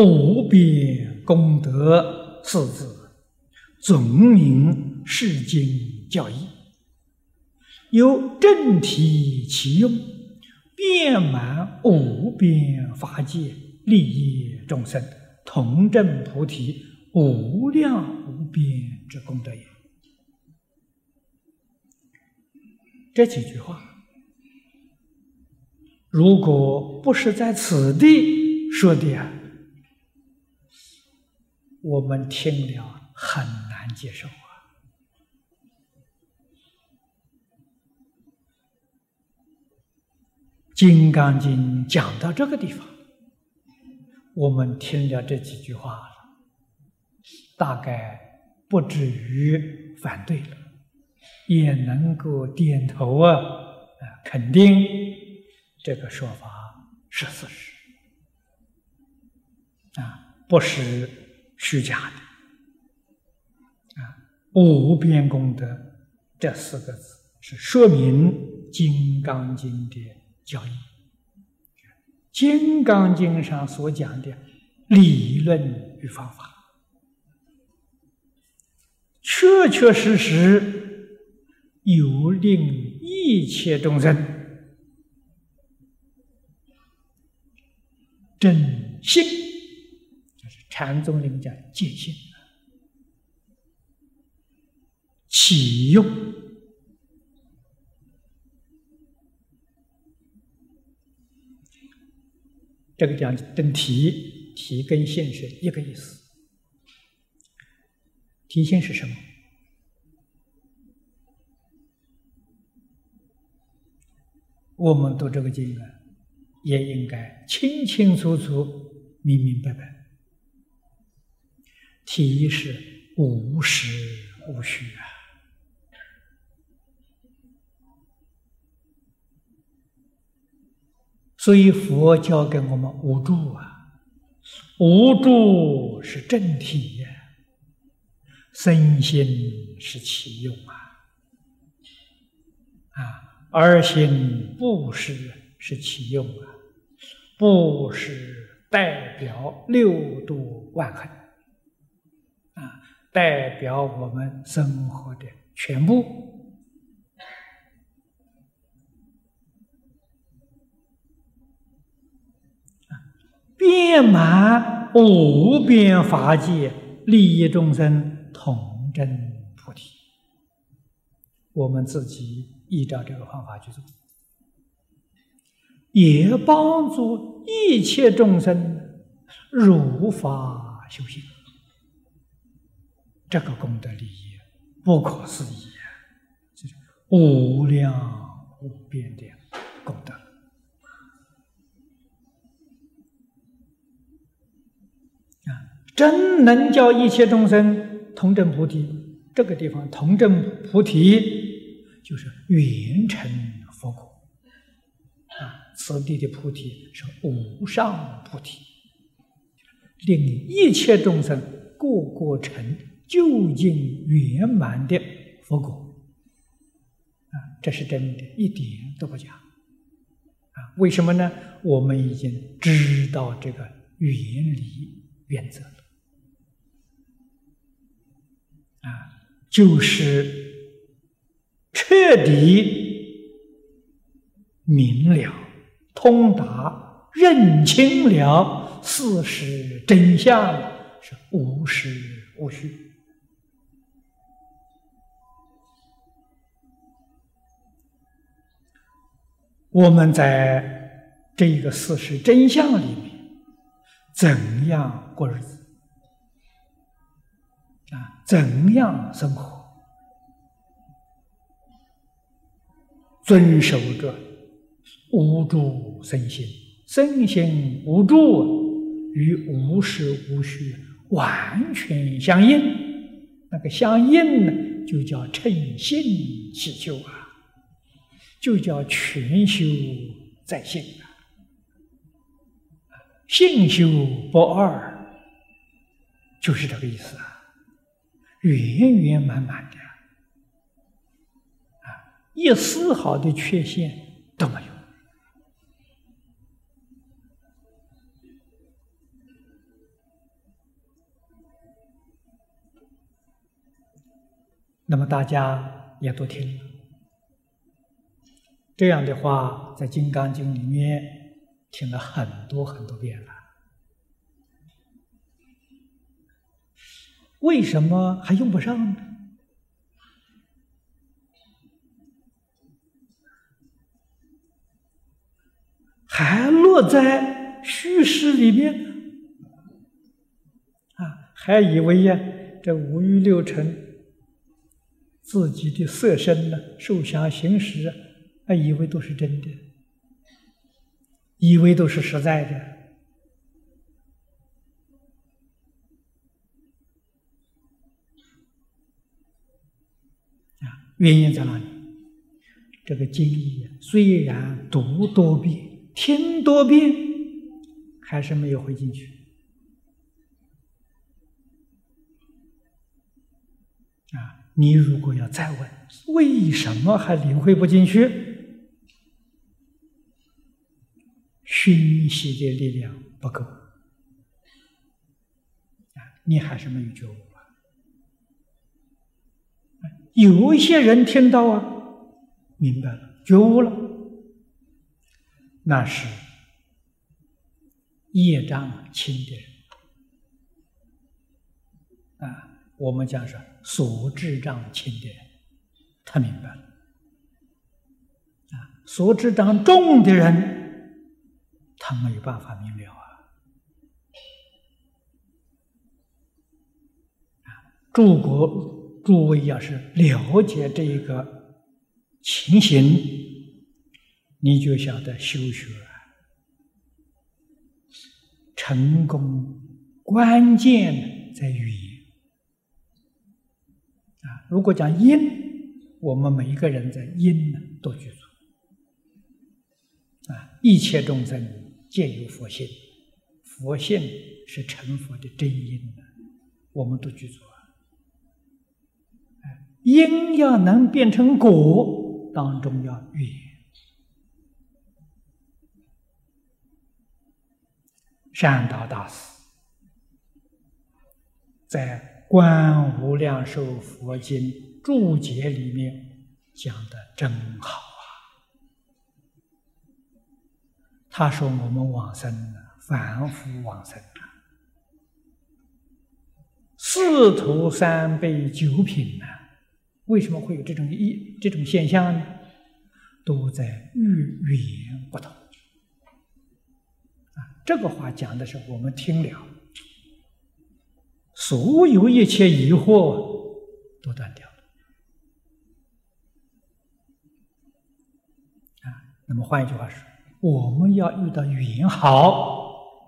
无边功德四字，总名世经教义，有正体其用，遍满无边法界，利益众生，同证菩提无量无边之功德也。这几句话，如果不是在此地说的呀。我们听了很难接受啊！《金刚经》讲到这个地方，我们听了这几句话了，大概不至于反对了，也能够点头啊，啊，肯定这个说法是事实啊，不是。虚假的啊！无边功德这四个字是说明《金刚经》的教义，《金刚经》上所讲的理论与方法，确确实实有令一切众生真心。禅宗里面讲见性，启用这个讲跟题，题跟现是一个意思。体性是什么？我们读这个经啊，也应该清清楚楚、明明白白。体是无实无虚啊，所以佛教给我们无助啊，无助是正体呀，身心是其用啊，啊，而心不施是其用啊，不施代表六度万恒。代表我们生活的全部，遍满无边法界，利益众生，同证菩提。我们自己依照这个方法去做，也帮助一切众生如法修行。这个功德利益不可思议啊！就是无量无边的功德啊！真能叫一切众生同证菩提。这个地方同证菩提，就是圆成佛果啊！此地的菩提是无上菩提，令一切众生个个成。究竟圆满的佛果啊，这是真的，一点都不假啊！为什么呢？我们已经知道这个原理原则了啊，就是彻底明了、通达、认清了事实真相，是无实无虚。我们在这个事实真相里面，怎样过日子啊？怎样生活？遵守着无助身心，身心无助与无实无虚完全相应。那个相应呢，就叫称心起修啊。就叫全修在现。性修不二就是这个意思啊圆圆满满的一丝毫的缺陷都没有。那么大家也都听了。这样的话，在《金刚经》里面听了很多很多遍了。为什么还用不上呢？还落在虚实里面啊！还以为呀，这五欲六尘、自己的色身呢、受想行识啊，他以为都是真的，以为都是实在的啊！原因在哪里？这个经义虽然读多遍。听多遍，还是没有回进去啊！你如果要再问，为什么还领会不进去？熏习的力量不够啊！你还是没有觉悟啊！有一些人听到啊，明白了，觉悟了。那是业障轻的人啊，我们讲说所智障轻的人，他明白了啊，所智障重的人，他没有办法明了啊。诸国诸位要是了解这一个情形。你就晓得修学成功关键在语言啊！如果讲因，我们每一个人在因呢都具足啊！一切众生皆有佛性，佛性是成佛的真因呢，我们都具足啊！因要能变成果，当中要语。善导大师在《观无量寿佛经》注解里面讲的真好他说：“我们往生凡夫往生啊，四徒三辈九品呢？为什么会有这种一这种现象呢？都在语言不同。”这个话讲的是我们听了，所有一切疑惑都断掉了啊。那么换一句话说，我们要遇到缘好、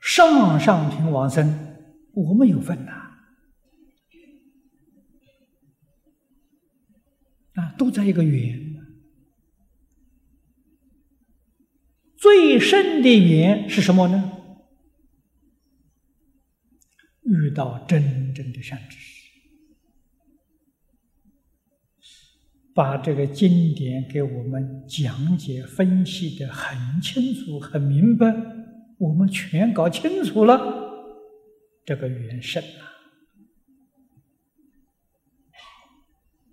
上上品往生，我们有份呐啊，都在一个缘。最深的缘是什么呢？遇到真正的善知识，把这个经典给我们讲解、分析的很清楚、很明白，我们全搞清楚了，这个缘深啊！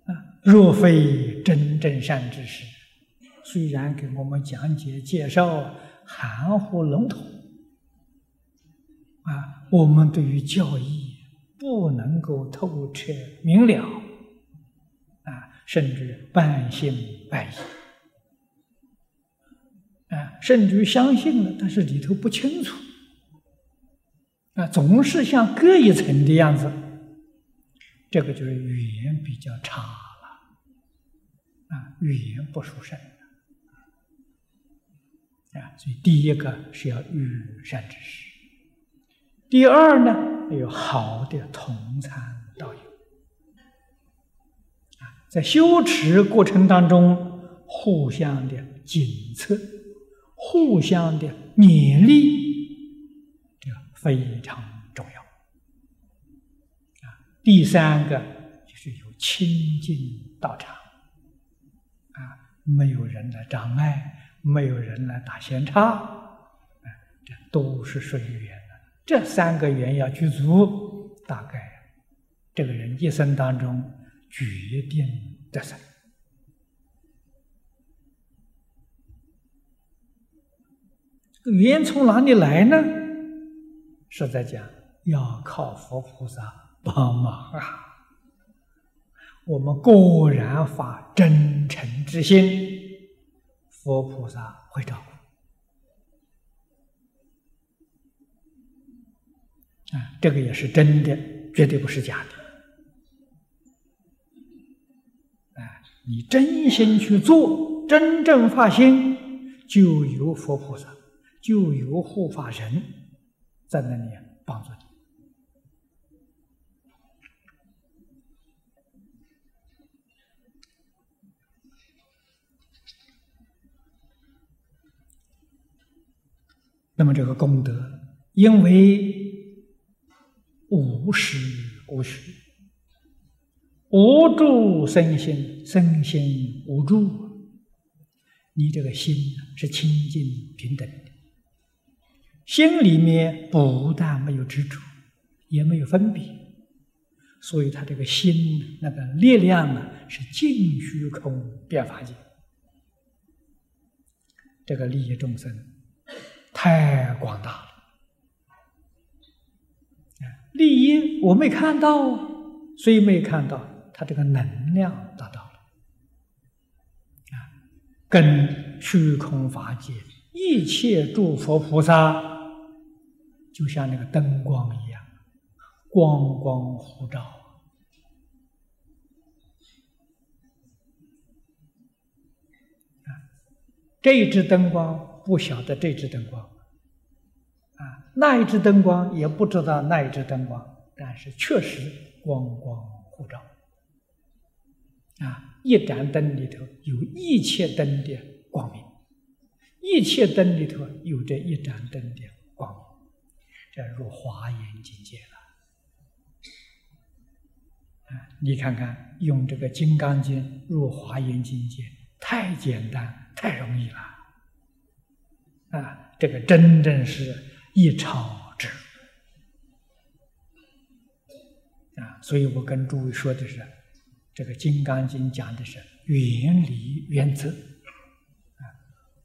啊，若非真正善知识。虽然给我们讲解介绍含糊笼统，啊，我们对于教义不能够透彻明了，甚至半信半疑，啊，甚至于相信了，但是里头不清楚，啊，总是像隔一层的样子，这个就是语言比较差了，啊，语言不殊胜。啊，所以第一个是要遇善知识，第二呢，要有好的同参。在修持过程当中，互相的检测，互相的勉励，这个非常重要。啊，第三个就是有清净道场，啊，没有人的障碍。没有人来打闲岔，哎，这都是属于缘的。这三个缘要具足，大概这个人一生当中决定得胜。缘从哪里来呢？是在讲要靠佛菩萨帮忙啊！我们果然发真诚之心，佛菩萨会照顾。啊，这个也是真的，绝对不是假的。你真心去做，真正发心，就有佛菩萨。就有护法神在那里帮助你。那么这个功德，因为无时无虚，无助身心，身心无助，你这个心是清净平等的。心里面不但没有执着，也没有分别，所以他这个心那个力量呢，是尽虚空变法界，这个利益众生太广大了。利益我没看到，所以没看到他这个能量达到了，啊，跟虚空法界一切诸佛菩萨。就像那个灯光一样，光光互照。啊，这一支灯光不晓得这支灯光，啊，那一支灯光也不知道那一支灯光，但是确实光光互照。啊，一盏灯里头有一切灯的光明，一切灯里头有这一盏灯的光明。这入华严境界了啊！你看看，用这个《金刚经》入华严境界，太简单，太容易了啊！这个真正是一超之啊！所以我跟诸位说的是，这个《金刚经》讲的是原理原则。啊，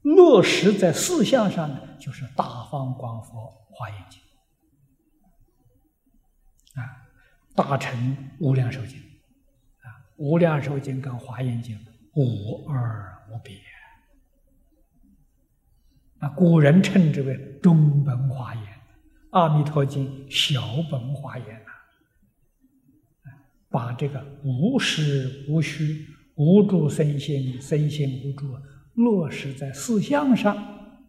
落实在四项上呢，就是大方广佛华严经。啊，大乘无量寿经，啊，无量寿经跟华严经无二无别，啊，古人称之为中本华严，阿弥陀经小本华严，把这个无实无虚、无住身心、身心无住落实在四相上，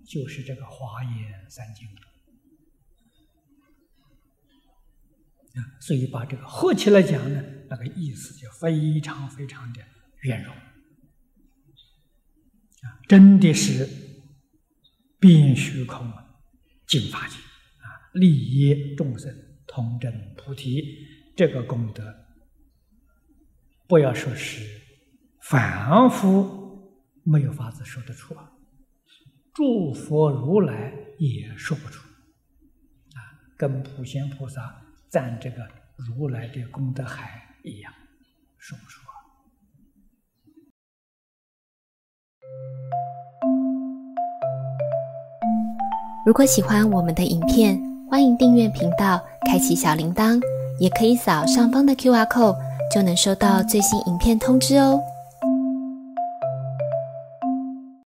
就是这个华严三经。啊，所以把这个合起来讲呢，那个意思就非常非常的圆融，啊，真的是变虚空啊净法界啊，利益众生，同证菩提，这个功德，不要说是凡夫没有法子说得出啊，诸佛如来也说不出，啊，跟普贤菩萨。赞这个如来的功德海一样，说不出啊！如果喜欢我们的影片，欢迎订阅频道，开启小铃铛，也可以扫上方的 Q R code，就能收到最新影片通知哦。